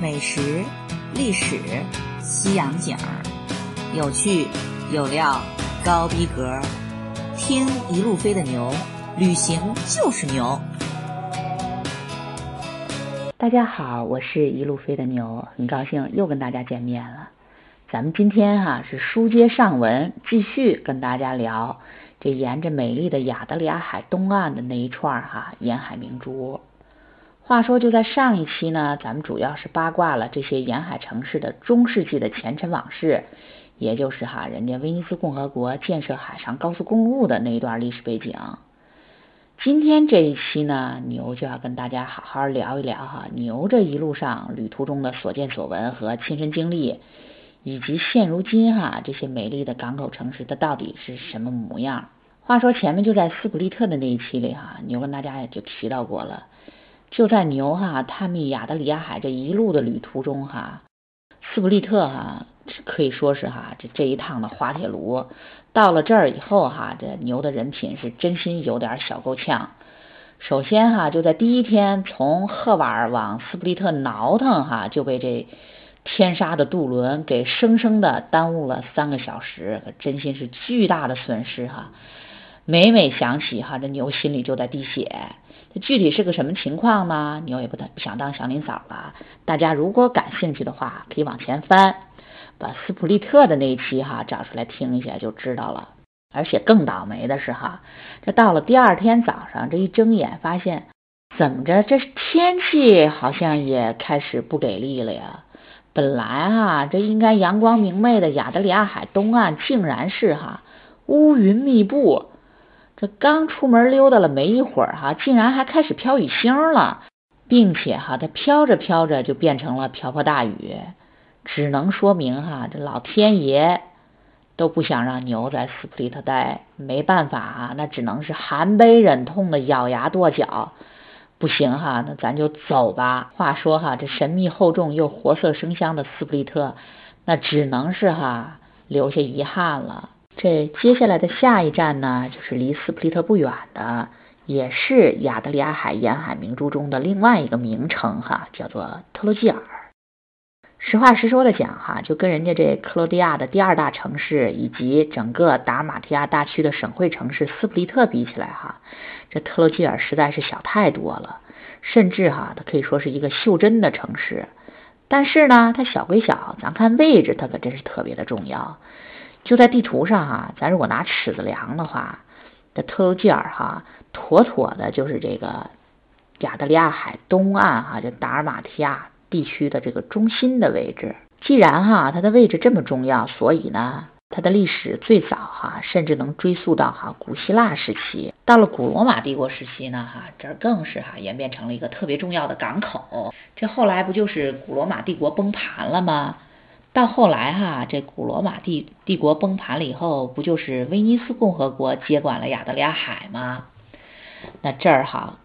美食、历史、西洋景儿，有趣有料，高逼格，听一路飞的牛，旅行就是牛。大家好，我是一路飞的牛，很高兴又跟大家见面了。咱们今天哈是书接上文，继续跟大家聊这沿着美丽的亚得里亚海东岸的那一串哈沿海明珠。话说就在上一期呢，咱们主要是八卦了这些沿海城市的中世纪的前尘往事，也就是哈人家威尼斯共和国建设海上高速公路的那一段历史背景。今天这一期呢，牛就要跟大家好好聊一聊哈牛这一路上旅途中的所见所闻和亲身经历，以及现如今哈这些美丽的港口城市它到底是什么模样。话说前面就在斯普利特的那一期里哈，牛跟大家也就提到过了，就在牛哈探秘亚得里亚海这一路的旅途中哈，斯普利特哈可以说是哈这这一趟的滑铁卢。到了这儿以后哈，这牛的人品是真心有点小够呛。首先哈，就在第一天从赫瓦尔往斯普利特挠腾哈，就被这天杀的渡轮给生生的耽误了三个小时，可真心是巨大的损失哈。每每想起哈，这牛心里就在滴血。这具体是个什么情况呢？牛也不不想当祥林嫂了。大家如果感兴趣的话，可以往前翻。把斯普利特的那一期哈找出来听一下就知道了。而且更倒霉的是哈，这到了第二天早上，这一睁眼发现怎么着，这天气好像也开始不给力了呀。本来哈这应该阳光明媚的亚得里亚海东岸，竟然是哈乌云密布。这刚出门溜达了没一会儿哈，竟然还开始飘雨星了，并且哈它飘着飘着就变成了瓢泼大雨。只能说明哈，这老天爷都不想让牛在斯普利特待，没办法啊，那只能是含悲忍痛的咬牙跺脚，不行哈，那咱就走吧。话说哈，这神秘厚重又活色生香的斯普利特，那只能是哈留下遗憾了。这接下来的下一站呢，就是离斯普利特不远的，也是亚得里亚海沿海明珠中的另外一个名城哈，叫做特洛基尔。实话实说的讲哈，就跟人家这克罗地亚的第二大城市以及整个达马提亚大区的省会城市斯普利特比起来哈，这特洛基尔实在是小太多了，甚至哈它可以说是一个袖珍的城市。但是呢，它小归小，咱看位置它可真是特别的重要。就在地图上哈，咱如果拿尺子量的话，这特洛基尔哈妥妥的就是这个亚得里亚海东岸哈，就达尔马提亚。地区的这个中心的位置，既然哈它的位置这么重要，所以呢，它的历史最早哈甚至能追溯到哈古希腊时期。到了古罗马帝国时期呢，哈这儿更是哈演变成了一个特别重要的港口。这后来不就是古罗马帝国崩盘了吗？到后来哈这古罗马帝帝国崩盘了以后，不就是威尼斯共和国接管了亚得里亚海吗？那这儿哈。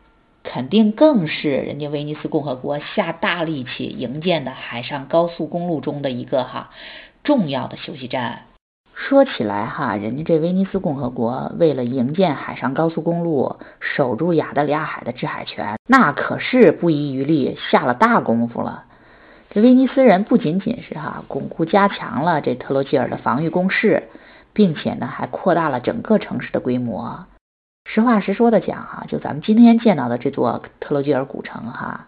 肯定更是人家威尼斯共和国下大力气营建的海上高速公路中的一个哈重要的休息站。说起来哈，人家这威尼斯共和国为了营建海上高速公路，守住亚得里亚海的制海权，那可是不遗余力，下了大功夫了。这威尼斯人不仅仅是哈巩固加强了这特洛基尔的防御工事，并且呢还扩大了整个城市的规模。实话实说的讲哈，就咱们今天见到的这座特洛基尔古城哈，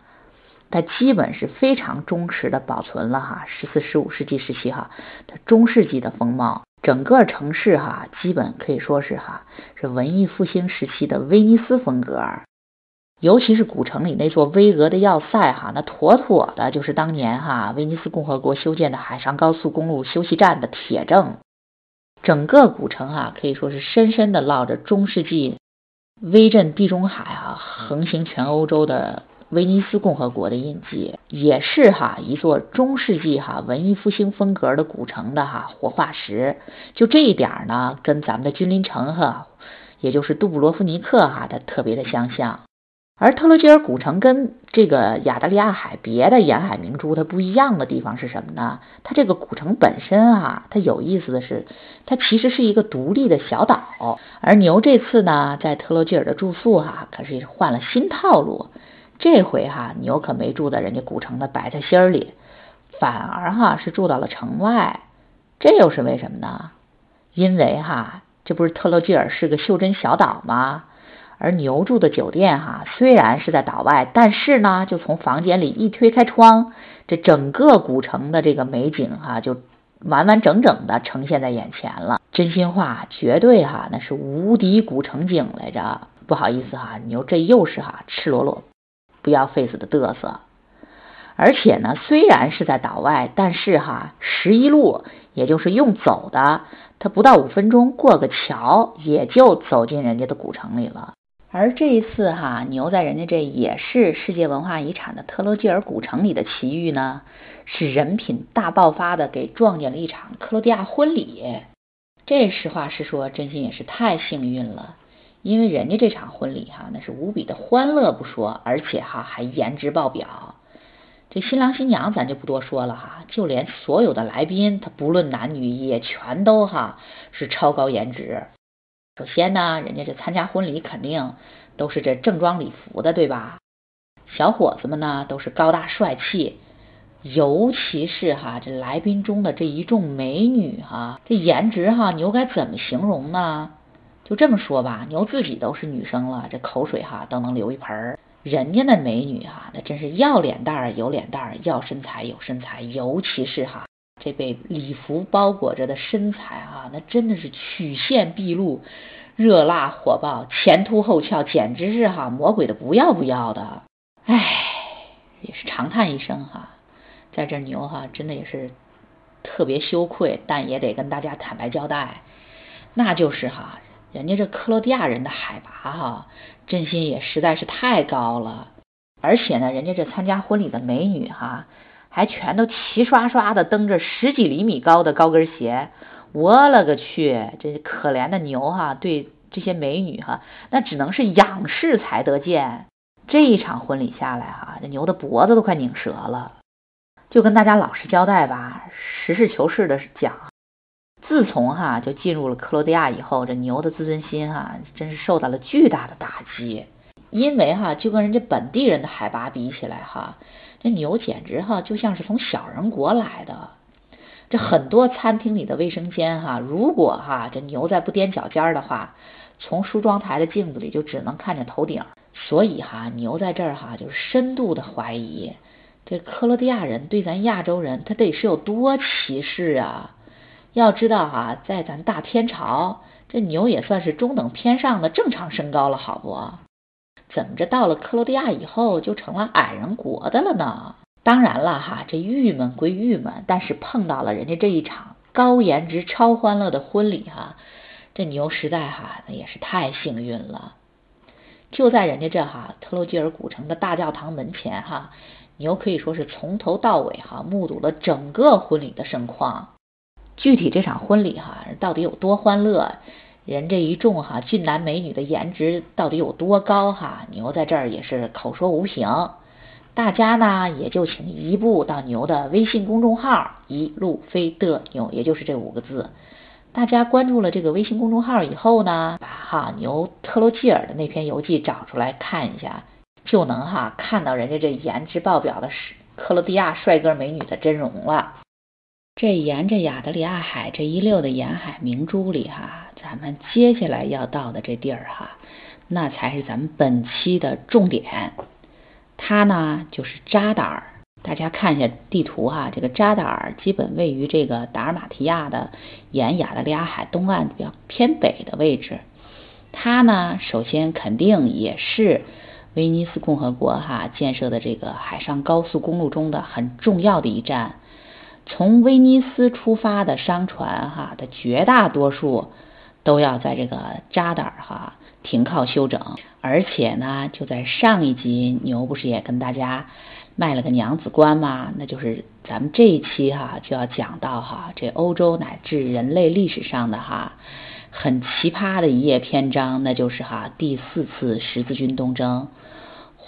它基本是非常忠实的保存了哈十四、十五世纪时期哈它中世纪的风貌。整个城市哈，基本可以说是哈是文艺复兴时期的威尼斯风格。尤其是古城里那座巍峨的要塞哈，那妥妥的就是当年哈威尼斯共和国修建的海上高速公路休息站的铁证。整个古城哈，可以说是深深的烙着中世纪。威震地中海啊，横行全欧洲的威尼斯共和国的印记，也是哈一座中世纪哈文艺复兴风格的古城的哈活化石。就这一点呢，跟咱们的君临城哈，也就是杜布罗夫尼克哈，它特别的相像。而特洛基尔古城跟这个亚得里亚海别的沿海明珠它不一样的地方是什么呢？它这个古城本身啊，它有意思的是，它其实是一个独立的小岛。而牛这次呢，在特洛基尔的住宿哈，可是换了新套路。这回哈牛可没住在人家古城的白菜心儿里，反而哈是住到了城外。这又是为什么呢？因为哈这不是特洛基尔是个袖珍小岛吗？而牛住的酒店哈虽然是在岛外，但是呢就从房间里一推开窗，这整个古城的这个美景哈就完完整整的呈现在眼前了。真心话，绝对哈那是无敌古城景来着。不好意思哈，牛这又是哈赤裸裸。不要 face 的嘚瑟，而且呢，虽然是在岛外，但是哈，十一路也就是用走的，他不到五分钟过个桥，也就走进人家的古城里了。而这一次哈，牛在人家这也是世界文化遗产的特洛基尔古城里的奇遇呢，是人品大爆发的，给撞见了一场克罗地亚婚礼。这实话实说，真心也是太幸运了。因为人家这场婚礼哈，那是无比的欢乐不说，而且哈还颜值爆表。这新郎新娘咱就不多说了哈，就连所有的来宾，他不论男女也全都哈是超高颜值。首先呢，人家这参加婚礼肯定都是这正装礼服的，对吧？小伙子们呢都是高大帅气，尤其是哈这来宾中的这一众美女哈，这颜值哈牛该怎么形容呢？就这么说吧，牛自己都是女生了，这口水哈都能流一盆儿。人家那美女哈，那真是要脸蛋儿有脸蛋儿，要身材有身材，尤其是哈这被礼服包裹着的身材啊，那真的是曲线毕露，热辣火爆，前凸后翘，简直是哈魔鬼的不要不要的。唉，也是长叹一声哈，在这牛哈真的也是特别羞愧，但也得跟大家坦白交代，那就是哈。人家这克罗地亚人的海拔哈，真心也实在是太高了，而且呢，人家这参加婚礼的美女哈，还全都齐刷刷的蹬着十几厘米高的高跟鞋，我勒个去，这可怜的牛哈，对这些美女哈，那只能是仰视才得见。这一场婚礼下来哈，这牛的脖子都快拧折了。就跟大家老实交代吧，实事求是的讲。自从哈就进入了克罗地亚以后，这牛的自尊心哈真是受到了巨大的打击。因为哈就跟人家本地人的海拔比起来哈，这牛简直哈就像是从小人国来的。这很多餐厅里的卫生间哈，如果哈这牛再不踮脚尖的话，从梳妆台的镜子里就只能看见头顶。所以哈牛在这儿哈就是深度的怀疑，这克罗地亚人对咱亚洲人他得是有多歧视啊！要知道哈，在咱大天朝，这牛也算是中等偏上的正常身高了，好不？怎么着到了克罗地亚以后就成了矮人国的了呢？当然了哈，这郁闷归郁闷，但是碰到了人家这一场高颜值、超欢乐的婚礼哈，这牛实在哈那也是太幸运了。就在人家这哈特洛基尔古城的大教堂门前哈，牛可以说是从头到尾哈目睹了整个婚礼的盛况。具体这场婚礼哈到底有多欢乐，人这一众哈俊男美女的颜值到底有多高哈？牛在这儿也是口说无凭，大家呢也就请移步到牛的微信公众号“一路飞的牛”，也就是这五个字。大家关注了这个微信公众号以后呢，把哈牛特洛基尔的那篇游记找出来看一下，就能哈看到人家这颜值爆表的克罗地亚帅哥美女的真容了。这沿着亚得里亚海这一溜的沿海明珠里哈，咱们接下来要到的这地儿哈，那才是咱们本期的重点。它呢就是扎达尔，大家看一下地图哈，这个扎达尔基本位于这个达尔马提亚的沿亚得里亚海东岸比较偏北的位置。它呢，首先肯定也是威尼斯共和国哈建设的这个海上高速公路中的很重要的一站。从威尼斯出发的商船，哈的绝大多数都要在这个扎达尔哈停靠休整，而且呢，就在上一集牛不是也跟大家卖了个娘子关吗？那就是咱们这一期哈就要讲到哈这欧洲乃至人类历史上的哈很奇葩的一页篇章，那就是哈第四次十字军东征。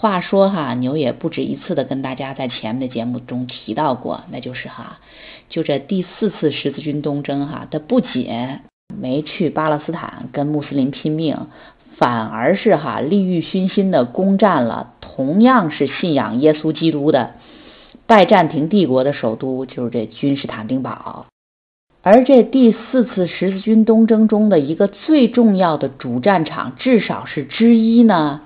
话说哈，牛也不止一次的跟大家在前面的节目中提到过，那就是哈，就这第四次十字军东征哈，他不仅没去巴勒斯坦跟穆斯林拼命，反而是哈利欲熏心的攻占了同样是信仰耶稣基督的拜占庭帝国的首都，就是这君士坦丁堡。而这第四次十字军东征中的一个最重要的主战场，至少是之一呢，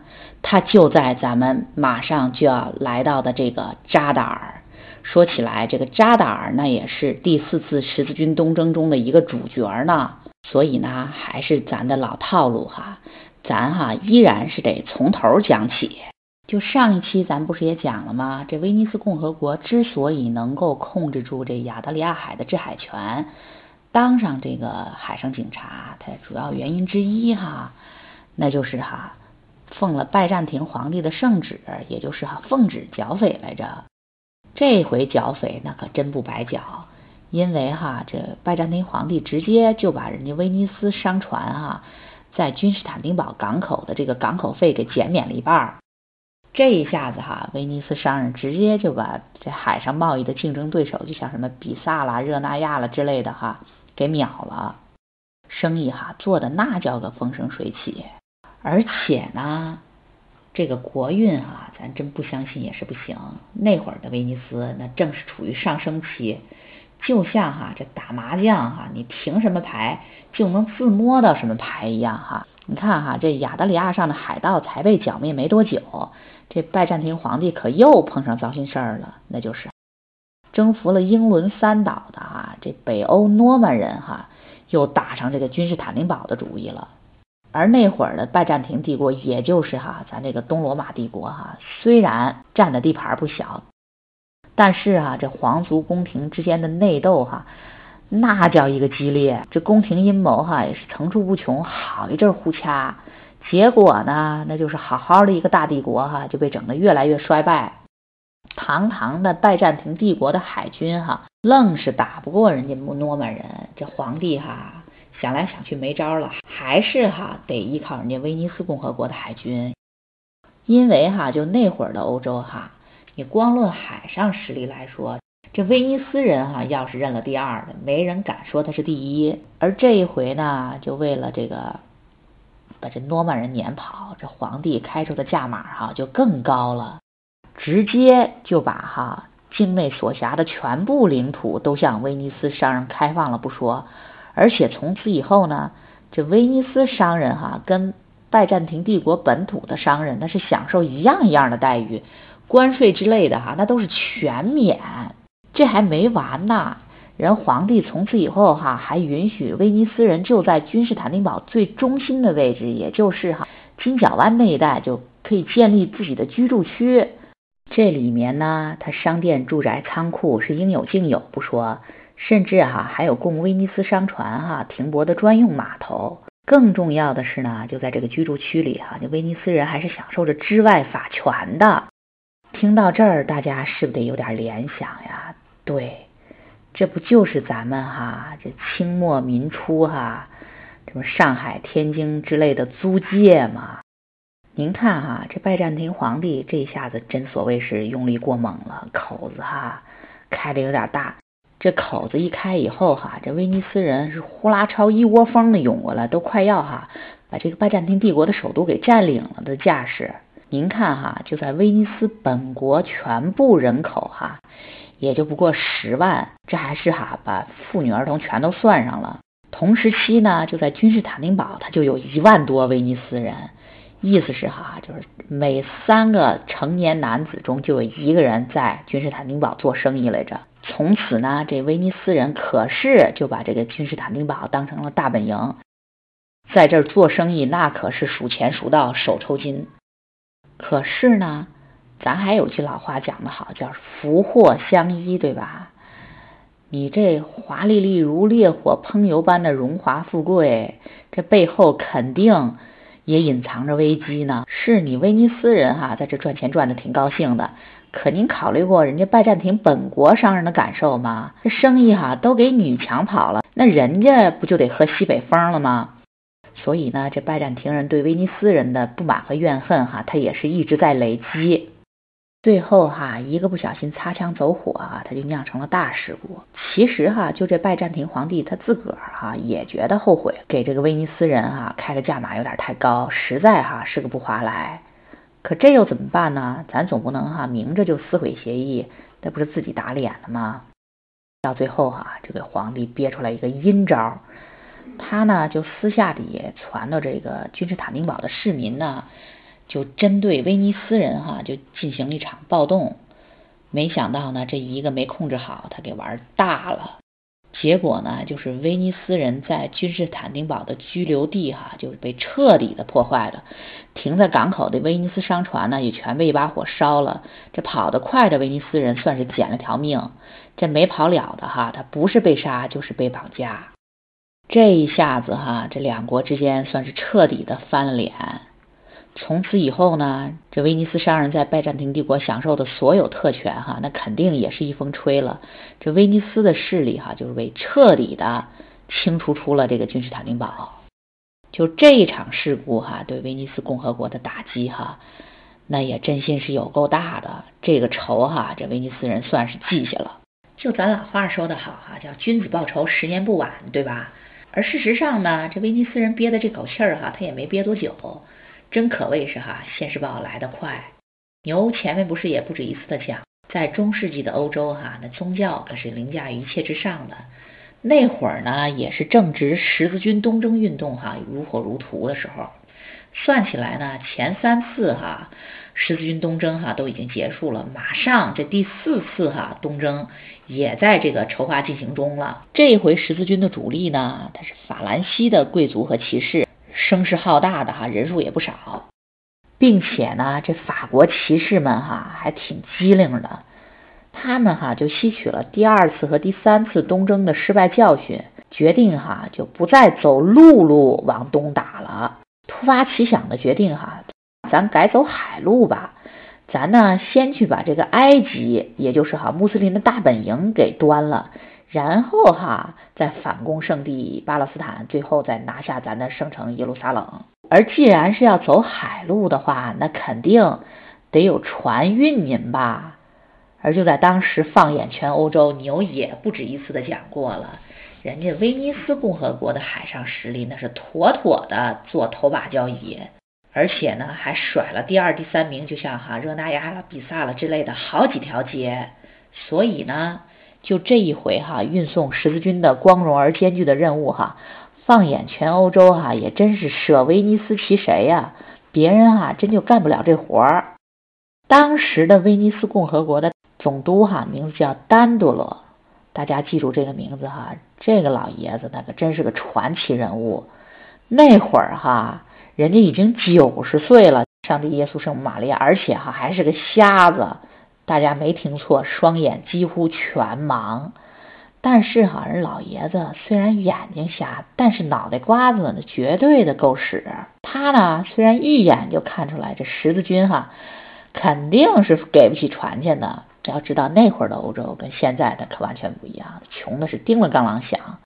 它就在咱们马上就要来到的这个扎达尔。说起来，这个扎达尔那也是第四次十字军东征中的一个主角呢。所以呢，还是咱的老套路哈，咱哈依然是得从头讲起。就上一期咱不是也讲了吗？这威尼斯共和国之所以能够控制住这亚得里亚海的制海权，当上这个海上警察，它主要原因之一哈，那就是哈奉了拜占庭皇帝的圣旨，也就是哈奉旨剿匪来着。这回剿匪那可真不白剿，因为哈这拜占庭皇帝直接就把人家威尼斯商船哈在君士坦丁堡港口的这个港口费给减免了一半儿。这一下子哈，威尼斯商人直接就把这海上贸易的竞争对手，就像什么比萨啦、热那亚啦之类的哈，给秒了，生意哈做的那叫个风生水起。而且呢，这个国运啊，咱真不相信也是不行。那会儿的威尼斯那正是处于上升期，就像哈这打麻将哈，你凭什么牌就能自摸到什么牌一样哈。你看哈，这亚得里亚上的海盗才被剿灭没多久。这拜占庭皇帝可又碰上糟心事儿了，那就是征服了英伦三岛的啊，这北欧诺曼人哈，又打上这个君士坦丁堡的主意了。而那会儿的拜占庭帝国，也就是哈咱这个东罗马帝国哈，虽然占的地盘不小，但是啊，这皇族宫廷之间的内斗哈，那叫一个激烈，这宫廷阴谋哈也是层出不穷，好一阵互掐。结果呢，那就是好好的一个大帝国哈，就被整得越来越衰败。堂堂的拜占庭帝国的海军哈，愣是打不过人家诺曼人。这皇帝哈想来想去没招了，还是哈得依靠人家威尼斯共和国的海军。因为哈就那会儿的欧洲哈，你光论海上实力来说，这威尼斯人哈要是认了第二的，没人敢说他是第一。而这一回呢，就为了这个。把这诺曼人撵跑，这皇帝开出的价码哈就更高了，直接就把哈境内所辖的全部领土都向威尼斯商人开放了不说，而且从此以后呢，这威尼斯商人哈跟拜占庭帝国本土的商人那是享受一样一样的待遇，关税之类的哈那都是全免。这还没完呢。人皇帝从此以后哈，还允许威尼斯人就在君士坦丁堡最中心的位置，也就是哈金角湾那一带，就可以建立自己的居住区。这里面呢，它商店、住宅、仓库是应有尽有不说，甚至哈还有供威尼斯商船哈停泊的专用码头。更重要的是呢，就在这个居住区里哈，这威尼斯人还是享受着治外法权的。听到这儿，大家是不是得有点联想呀？对。这不就是咱们哈这清末民初哈什么上海、天津之类的租界吗？您看哈，这拜占庭皇帝这一下子真所谓是用力过猛了，口子哈开的有点大。这口子一开以后哈，这威尼斯人是呼啦超一窝蜂的涌过来，都快要哈把这个拜占庭帝国的首都给占领了的架势。您看哈，就在威尼斯本国全部人口哈。也就不过十万，这还是哈把妇女儿童全都算上了。同时期呢，就在君士坦丁堡，它就有一万多威尼斯人，意思是哈，就是每三个成年男子中就有一个人在君士坦丁堡做生意来着。从此呢，这威尼斯人可是就把这个君士坦丁堡当成了大本营，在这儿做生意那可是数钱数到手抽筋。可是呢。咱还有句老话讲得好，叫福祸相依，对吧？你这华丽丽如烈火烹油般的荣华富贵，这背后肯定也隐藏着危机呢。是你威尼斯人哈，在这赚钱赚的挺高兴的，可您考虑过人家拜占庭本国商人的感受吗？这生意哈都给女抢跑了，那人家不就得喝西北风了吗？所以呢，这拜占庭人对威尼斯人的不满和怨恨哈，他也是一直在累积。最后哈，一个不小心擦枪走火啊，他就酿成了大事故。其实哈，就这拜占庭皇帝他自个儿哈也觉得后悔，给这个威尼斯人哈开的价码有点太高，实在哈是个不划来。可这又怎么办呢？咱总不能哈明着就撕毁协议，那不是自己打脸了吗？到最后哈，就给皇帝憋出来一个阴招，他呢就私下里传到这个君士坦丁堡的市民呢。就针对威尼斯人哈，就进行了一场暴动。没想到呢，这一个没控制好，他给玩大了。结果呢，就是威尼斯人在君士坦丁堡的居留地哈，就是被彻底的破坏了。停在港口的威尼斯商船呢，也全被一把火烧了。这跑得快的威尼斯人算是捡了条命，这没跑了的哈，他不是被杀就是被绑架。这一下子哈，这两国之间算是彻底的翻了脸。从此以后呢，这威尼斯商人在拜占庭帝国享受的所有特权，哈，那肯定也是一风吹了。这威尼斯的势力，哈，就是被彻底的清除出了这个君士坦丁堡。就这一场事故，哈，对威尼斯共和国的打击，哈，那也真心是有够大的。这个仇，哈，这威尼斯人算是记下了。就咱老话说得好，哈，叫君子报仇，十年不晚，对吧？而事实上呢，这威尼斯人憋的这口气儿，哈，他也没憋多久。真可谓是哈，现世报来得快。牛前面不是也不止一次的讲，在中世纪的欧洲哈，那宗教可是凌驾于一切之上的。那会儿呢，也是正值十字军东征运动哈如火如荼的时候。算起来呢，前三次哈十字军东征哈都已经结束了，马上这第四次哈东征也在这个筹划进行中了。这回十字军的主力呢，他是法兰西的贵族和骑士。声势浩大的哈，人数也不少，并且呢，这法国骑士们哈还挺机灵的，他们哈就吸取了第二次和第三次东征的失败教训，决定哈就不再走陆路往东打了。突发奇想的决定哈，咱改走海路吧，咱呢先去把这个埃及，也就是哈穆斯林的大本营给端了。然后哈，再反攻圣地巴勒斯坦，最后再拿下咱的圣城耶路撒冷。而既然是要走海路的话，那肯定得有船运您吧？而就在当时，放眼全欧洲，牛也不止一次的讲过了，人家威尼斯共和国的海上实力那是妥妥的做头把交椅，而且呢还甩了第二、第三名，就像哈热那亚了、比萨了之类的好几条街。所以呢。就这一回哈，运送十字军的光荣而艰巨的任务哈，放眼全欧洲哈，也真是舍威尼斯其谁呀？别人哈真就干不了这活儿。当时的威尼斯共和国的总督哈，名字叫丹多罗，大家记住这个名字哈，这个老爷子那可真是个传奇人物。那会儿哈，人家已经九十岁了，上帝耶稣圣母玛利亚，而且哈还是个瞎子。大家没听错，双眼几乎全盲。但是哈，人老爷子虽然眼睛瞎，但是脑袋瓜子呢绝对的够使。他呢虽然一眼就看出来这十字军哈肯定是给不起船钱的。要知道那会儿的欧洲跟现在的可完全不一样，穷的是叮了当啷响。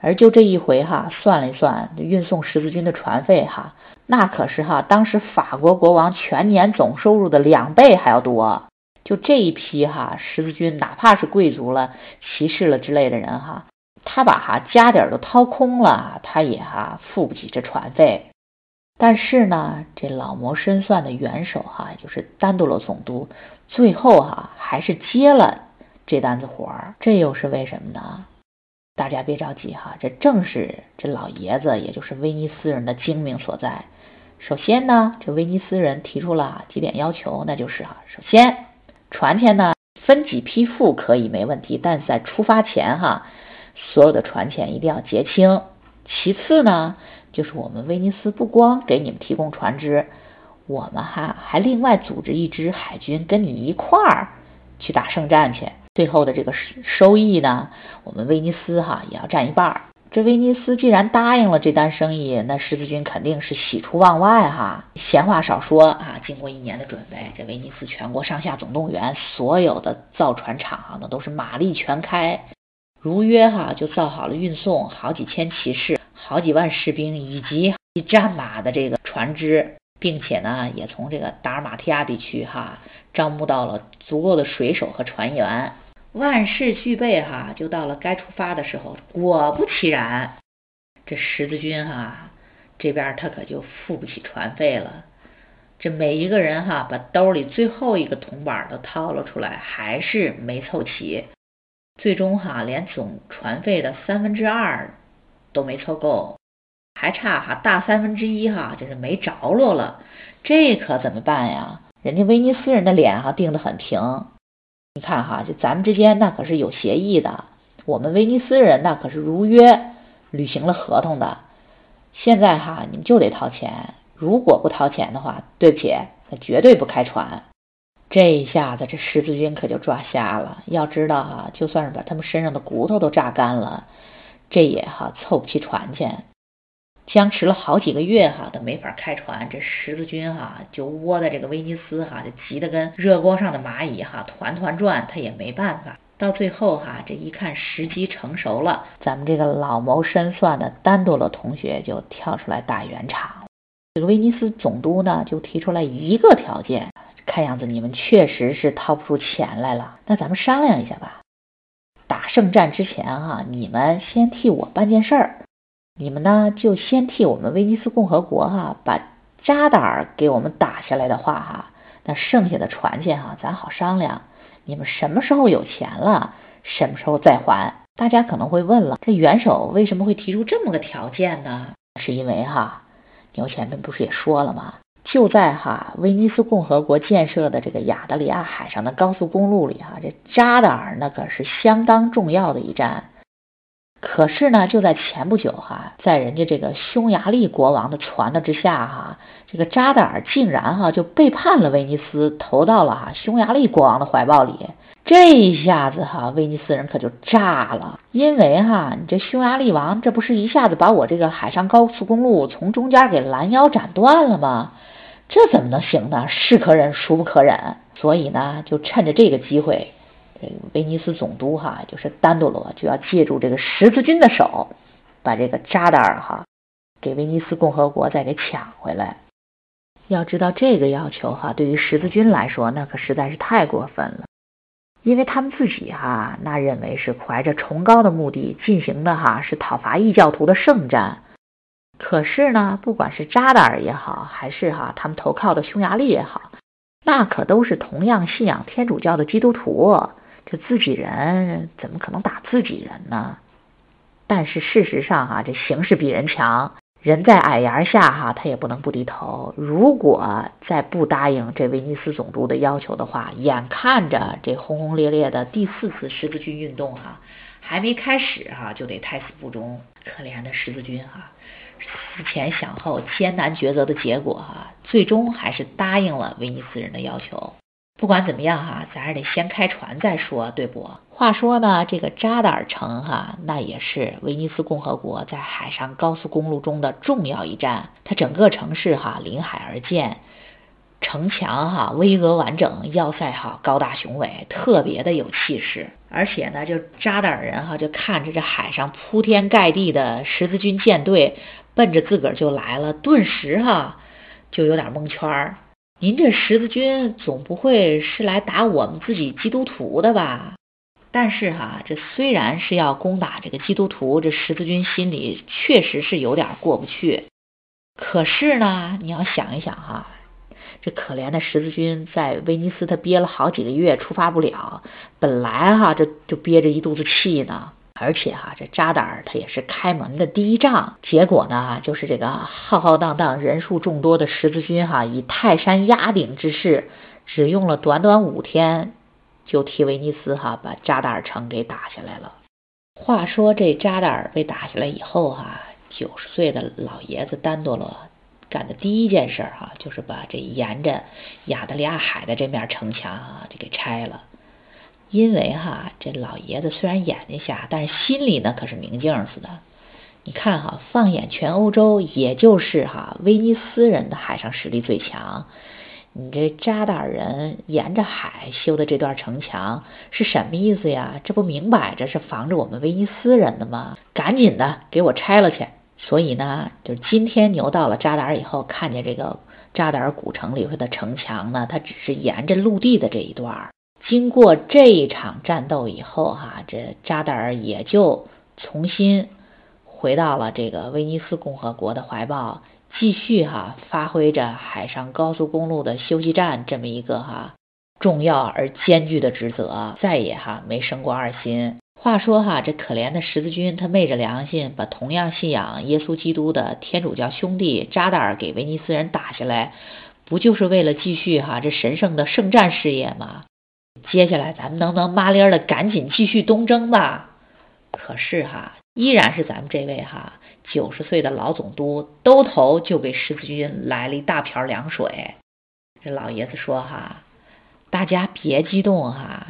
而就这一回哈，算了一算，运送十字军的船费哈，那可是哈当时法国国王全年总收入的两倍还要多。就这一批哈十字军，哪怕是贵族了、骑士了之类的人哈，他把哈家底儿都掏空了，他也哈付不起这船费。但是呢，这老谋深算的元首哈，就是丹多罗总督，最后哈还是接了这单子活儿。这又是为什么呢？大家别着急哈，这正是这老爷子，也就是威尼斯人的精明所在。首先呢，这威尼斯人提出了几点要求，那就是哈，首先。船钱呢，分几批付可以没问题，但是在出发前哈，所有的船钱一定要结清。其次呢，就是我们威尼斯不光给你们提供船只，我们哈还另外组织一支海军跟你一块儿去打胜战去。最后的这个收益呢，我们威尼斯哈也要占一半儿。这威尼斯既然答应了这单生意，那十字军肯定是喜出望外哈。闲话少说啊，经过一年的准备，这威尼斯全国上下总动员，所有的造船厂啊，那都是马力全开，如约哈就造好了运送好几千骑士、好几万士兵以及战马的这个船只。并且呢，也从这个达尔马提亚地区哈招募到了足够的水手和船员，万事俱备哈，就到了该出发的时候。果不其然，这十字军哈这边他可就付不起船费了。这每一个人哈把兜里最后一个铜板都掏了出来，还是没凑齐。最终哈连总船费的三分之二都没凑够。还差哈大三分之一哈，就是没着落了，这可怎么办呀？人家威尼斯人的脸哈定得很平，你看哈，就咱们之间那可是有协议的，我们威尼斯人那可是如约履行了合同的。现在哈你们就得掏钱，如果不掏钱的话，对不起，那绝对不开船。这一下子这十字军可就抓瞎了。要知道哈，就算是把他们身上的骨头都榨干了，这也哈凑不齐船钱。僵持了好几个月哈，都没法开船。这十字军哈就窝在这个威尼斯哈，就急得跟热锅上的蚂蚁哈，团团转。他也没办法。到最后哈，这一看时机成熟了，咱们这个老谋深算的丹多罗同学就跳出来打圆场。这个威尼斯总督呢就提出来一个条件，看样子你们确实是掏不出钱来了。那咱们商量一下吧。打胜战之前哈，你们先替我办件事儿。你们呢，就先替我们威尼斯共和国哈，把扎达尔给我们打下来的话哈，那剩下的船钱哈，咱好商量。你们什么时候有钱了，什么时候再还。大家可能会问了，这元首为什么会提出这么个条件呢？是因为哈，牛前面不是也说了吗？就在哈威尼斯共和国建设的这个亚得里亚海上的高速公路里哈，这扎达尔那可是相当重要的一站。可是呢，就在前不久哈，在人家这个匈牙利国王的传的之下哈，这个扎达尔竟然哈就背叛了威尼斯，投到了哈匈牙利国王的怀抱里。这一下子哈，威尼斯人可就炸了，因为哈，你这匈牙利王这不是一下子把我这个海上高速公路从中间给拦腰斩断了吗？这怎么能行呢？是可忍，孰不可忍？所以呢，就趁着这个机会。这个威尼斯总督哈，就是丹多罗，就要借助这个十字军的手，把这个扎达尔哈给威尼斯共和国再给抢回来。要知道这个要求哈，对于十字军来说，那可实在是太过分了，因为他们自己哈，那认为是怀着崇高的目的进行的哈，是讨伐异教徒的圣战。可是呢，不管是扎达尔也好，还是哈他们投靠的匈牙利也好，那可都是同样信仰天主教的基督徒。这自己人怎么可能打自己人呢？但是事实上哈，这形势比人强，人在矮檐下哈，他也不能不低头。如果再不答应这威尼斯总督的要求的话，眼看着这轰轰烈烈的第四次十字军运动哈，还没开始哈，就得胎死腹中。可怜的十字军哈，思前想后，艰难抉择的结果哈，最终还是答应了威尼斯人的要求。不管怎么样哈，咱还得先开船再说，对不？话说呢，这个扎达尔城哈，那也是威尼斯共和国在海上高速公路中的重要一站。它整个城市哈临海而建，城墙哈巍峨完整，要塞哈高大雄伟，特别的有气势。而且呢，就扎达尔人哈就看着这海上铺天盖地的十字军舰队奔着自个儿就来了，顿时哈就有点蒙圈儿。您这十字军总不会是来打我们自己基督徒的吧？但是哈，这虽然是要攻打这个基督徒，这十字军心里确实是有点过不去。可是呢，你要想一想哈，这可怜的十字军在威尼斯他憋了好几个月，出发不了，本来哈这就憋着一肚子气呢。而且哈，这扎达尔他也是开门的第一仗，结果呢，就是这个浩浩荡荡、人数众多的十字军哈，以泰山压顶之势，只用了短短五天，就替威尼斯哈把扎达尔城给打下来了。话说这扎达尔被打下来以后哈，九十岁的老爷子丹多罗干的第一件事哈，就是把这沿着亚得里亚海的这面城墙啊，就给拆了。因为哈，这老爷子虽然眼睛瞎，但是心里呢可是明镜似的。你看哈，放眼全欧洲，也就是哈威尼斯人的海上实力最强。你这扎达尔人沿着海修的这段城墙是什么意思呀？这不明摆着是防着我们威尼斯人的吗？赶紧的给我拆了去！所以呢，就今天牛到了扎达尔以后，看见这个扎达尔古城里头的城墙呢，它只是沿着陆地的这一段。经过这一场战斗以后，哈，这扎达尔也就重新回到了这个威尼斯共和国的怀抱，继续哈发挥着海上高速公路的休息站这么一个哈重要而艰巨的职责，再也哈没生过二心。话说哈，这可怜的十字军，他昧着良心，把同样信仰耶稣基督的天主教兄弟扎达尔给威尼斯人打下来，不就是为了继续哈这神圣的圣战事业吗？接下来咱们能不能麻利儿的赶紧继续东征吧？可是哈，依然是咱们这位哈九十岁的老总督兜头就给十字军来了一大瓢凉水。这老爷子说哈，大家别激动哈，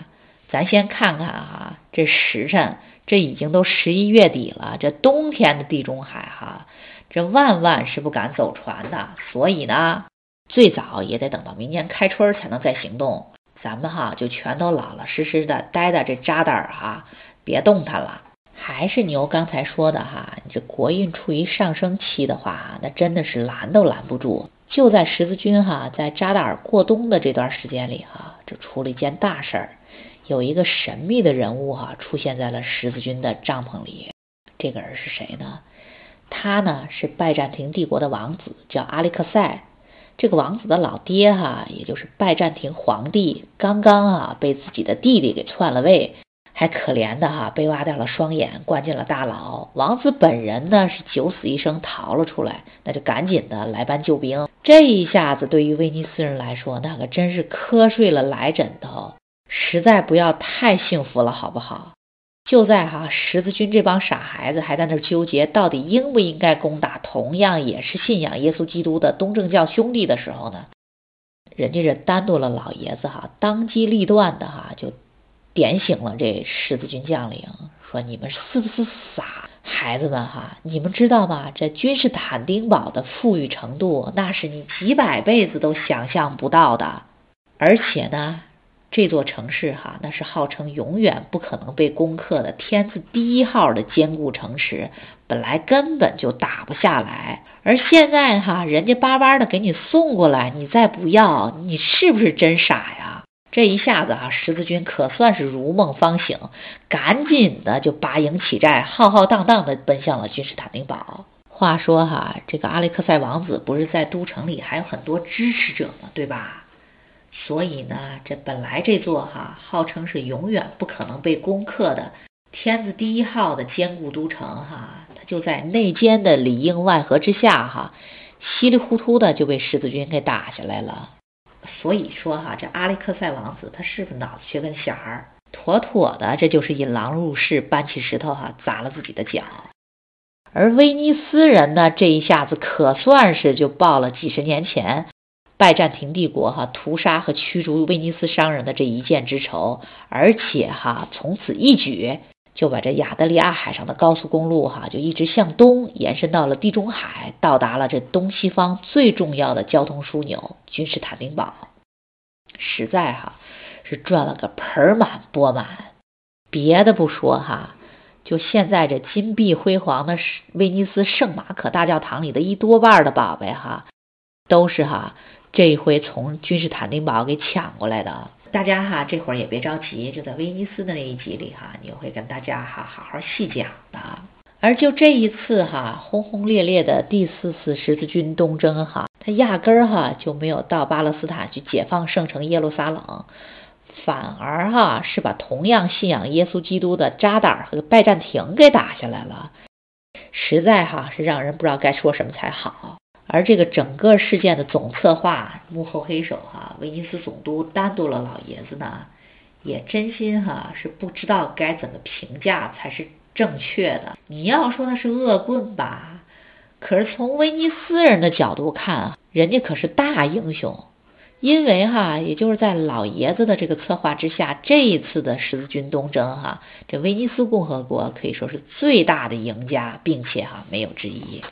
咱先看看哈这时辰，这已经都十一月底了，这冬天的地中海哈，这万万是不敢走船的，所以呢，最早也得等到明年开春才能再行动。咱们哈就全都老老实实的待在这扎达尔哈，别动弹了。还是牛刚才说的哈，你这国运处于上升期的话，那真的是拦都拦不住。就在十字军哈在扎达尔过冬的这段时间里哈，这出了一件大事儿，有一个神秘的人物哈出现在了十字军的帐篷里。这个人是谁呢？他呢是拜占庭帝国的王子，叫阿里克塞。这个王子的老爹哈，也就是拜占庭皇帝，刚刚啊被自己的弟弟给篡了位，还可怜的哈被挖掉了双眼，关进了大牢。王子本人呢是九死一生逃了出来，那就赶紧的来搬救兵。这一下子对于威尼斯人来说，那可真是瞌睡了来枕头，实在不要太幸福了，好不好？就在哈十字军这帮傻孩子还在那纠结到底应不应该攻打同样也是信仰耶稣基督的东正教兄弟的时候呢，人家这丹多了老爷子哈当机立断的哈就点醒了这十字军将领，说你们是不是傻孩子们哈？你们知道吗？这君士坦丁堡的富裕程度那是你几百辈子都想象不到的，而且呢。这座城市哈，那是号称永远不可能被攻克的天字第一号的坚固城池，本来根本就打不下来。而现在哈，人家巴巴的给你送过来，你再不要，你是不是真傻呀？这一下子哈，十字军可算是如梦方醒，赶紧的就拔营起寨，浩浩荡荡的奔向了君士坦丁堡。话说哈，这个阿历克塞王子不是在都城里还有很多支持者吗？对吧？所以呢，这本来这座哈号称是永远不可能被攻克的天字第一号的坚固都城哈，它就在内奸的里应外合之下哈，稀里糊涂的就被十字军给打下来了。所以说哈，这阿历克塞王子他是不是脑子缺根弦儿？妥妥的，这就是引狼入室，搬起石头哈砸了自己的脚。而威尼斯人呢，这一下子可算是就报了几十年前。拜占庭帝国哈屠杀和驱逐威尼斯商人的这一箭之仇，而且哈从此一举就把这亚得里亚海上的高速公路哈就一直向东延伸到了地中海，到达了这东西方最重要的交通枢纽君士坦丁堡，实在哈是赚了个盆满钵满。别的不说哈，就现在这金碧辉煌的威尼斯圣马可大教堂里的一多半的宝贝哈，都是哈。这一回从君士坦丁堡给抢过来的，大家哈这会儿也别着急，就在威尼斯的那一集里哈，你会跟大家哈好好细讲的。而就这一次哈轰轰烈烈的第四次十字军东征哈，他压根儿哈就没有到巴勒斯坦去解放圣城耶路撒冷，反而哈是把同样信仰耶稣基督的扎达尔和拜占庭给打下来了，实在哈是让人不知道该说什么才好。而这个整个事件的总策划幕后黑手哈，威尼斯总督丹多勒老爷子呢，也真心哈是不知道该怎么评价才是正确的。你要说他是恶棍吧，可是从威尼斯人的角度看，人家可是大英雄，因为哈，也就是在老爷子的这个策划之下，这一次的十字军东征哈，这威尼斯共和国可以说是最大的赢家，并且哈没有之一。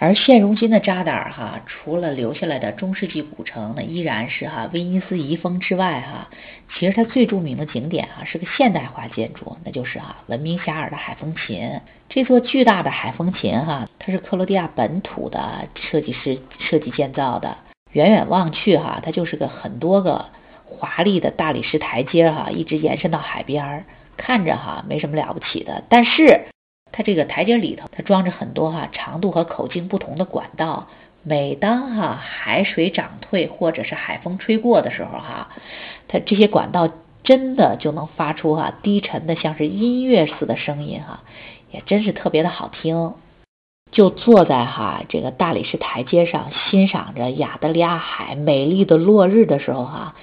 而现如今的扎达尔哈，除了留下来的中世纪古城，那依然是哈威尼斯遗风之外哈，其实它最著名的景点哈是个现代化建筑，那就是哈闻名遐迩的海风琴。这座巨大的海风琴哈，它是克罗地亚本土的设计师设计建造的，远远望去哈，它就是个很多个华丽的大理石台阶哈，一直延伸到海边儿，看着哈没什么了不起的。但是它这个台阶里头，它装着很多哈长度和口径不同的管道。每当哈海水涨退或者是海风吹过的时候哈，它这些管道真的就能发出哈低沉的像是音乐似的声音哈，也真是特别的好听。就坐在哈这个大理石台阶上，欣赏着亚得里亚海美丽的落日的时候哈，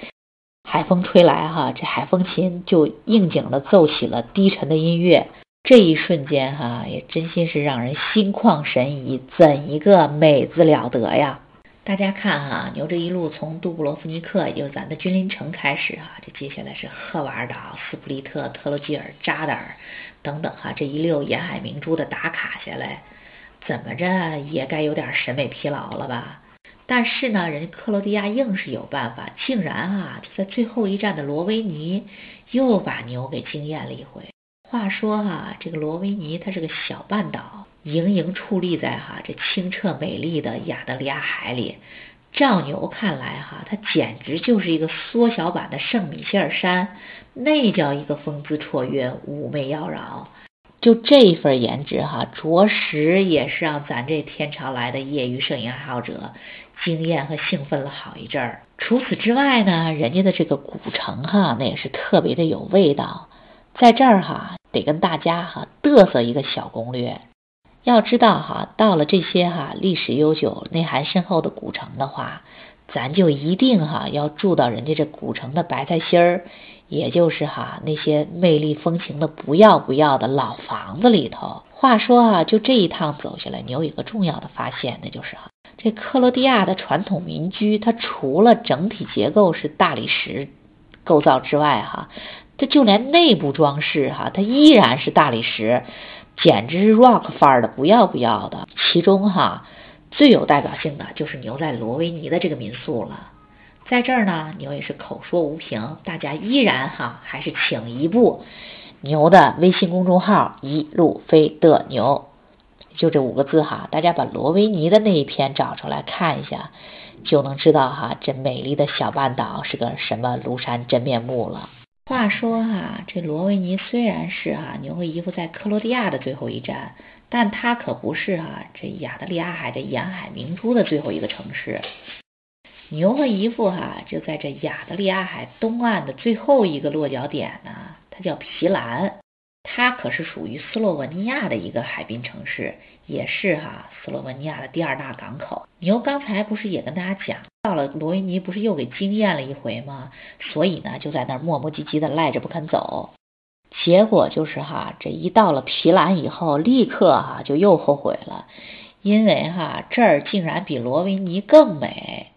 海风吹来哈，这海风琴就应景的奏起了低沉的音乐。这一瞬间哈，也真心是让人心旷神怡，怎一个美字了得呀！大家看哈，牛这一路从杜布罗夫尼克，也就是咱的君临城开始哈，这接下来是赫瓦尔岛、斯普利特、特罗基尔、扎达尔等等哈，这一溜沿海明珠的打卡下来。怎么着也该有点审美疲劳了吧？但是呢，人家克罗地亚硬是有办法，竟然啊，在最后一站的罗维尼又把牛给惊艳了一回。话说哈，这个罗维尼它是个小半岛，盈盈矗立在哈这清澈美丽的亚得里亚海里。照牛看来哈，它简直就是一个缩小版的圣米歇尔山，那叫一个风姿绰约，妩媚妖娆。就这一份颜值哈，着实也是让咱这天朝来的业余摄影爱好者惊艳和兴奋了好一阵儿。除此之外呢，人家的这个古城哈，那也是特别的有味道。在这儿哈，得跟大家哈嘚瑟一个小攻略。要知道哈，到了这些哈历史悠久、内涵深厚的古城的话，咱就一定哈要住到人家这古城的白菜心儿。也就是哈那些魅力风情的不要不要的老房子里头。话说啊，就这一趟走下来，你有一个重要的发现，那就是哈这克罗地亚的传统民居，它除了整体结构是大理石构造之外，哈，它就连内部装饰哈，它依然是大理石，简直是 rock 范儿的不要不要的。其中哈最有代表性的就是牛在罗维尼的这个民宿了。在这儿呢，牛也是口说无凭，大家依然哈还是请一步牛的微信公众号“一路飞的牛”，就这五个字哈，大家把罗维尼的那一篇找出来看一下，就能知道哈这美丽的小半岛是个什么庐山真面目了。话说哈，这罗维尼虽然是哈牛和姨夫在克罗地亚的最后一站，但它可不是哈这亚得里亚海的沿海明珠的最后一个城市。牛和姨夫哈就在这亚得里亚海东岸的最后一个落脚点呢，它叫皮兰，它可是属于斯洛文尼亚的一个海滨城市，也是哈斯洛文尼亚的第二大港口。牛刚才不是也跟大家讲，到了罗维尼不是又给惊艳了一回吗？所以呢就在那儿磨磨唧唧的赖着不肯走，结果就是哈这一到了皮兰以后，立刻哈就又后悔了，因为哈这儿竟然比罗维尼更美。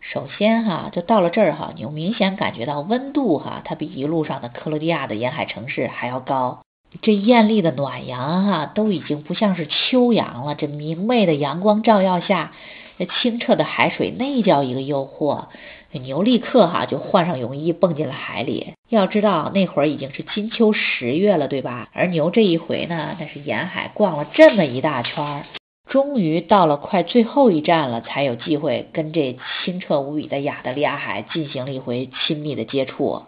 首先哈，就到了这儿哈，你明显感觉到温度哈，它比一路上的克罗地亚的沿海城市还要高。这艳丽的暖阳哈，都已经不像是秋阳了。这明媚的阳光照耀下，这清澈的海水那叫一个诱惑。牛立刻哈就换上泳衣蹦进了海里。要知道那会儿已经是金秋十月了，对吧？而牛这一回呢，那是沿海逛了这么一大圈儿。终于到了快最后一站了，才有机会跟这清澈无比的亚得里亚海进行了一回亲密的接触。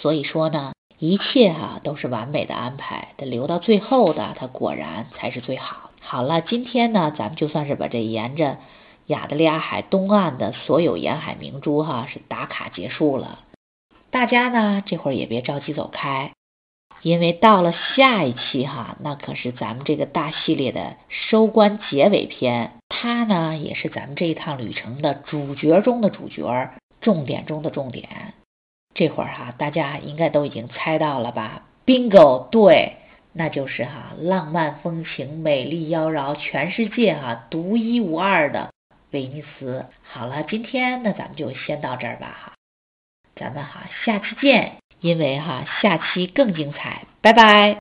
所以说呢，一切哈都是完美的安排，得留到最后的，它果然才是最好。好了，今天呢，咱们就算是把这沿着亚得里亚海东岸的所有沿海明珠哈是打卡结束了。大家呢这会儿也别着急走开。因为到了下一期哈，那可是咱们这个大系列的收官结尾篇，它呢也是咱们这一趟旅程的主角中的主角，重点中的重点。这会儿哈，大家应该都已经猜到了吧？Bingo，对，那就是哈浪漫风情、美丽妖娆、全世界哈独一无二的威尼斯。好了，今天那咱们就先到这儿吧哈，咱们哈下期见。因为哈，下期更精彩，拜拜。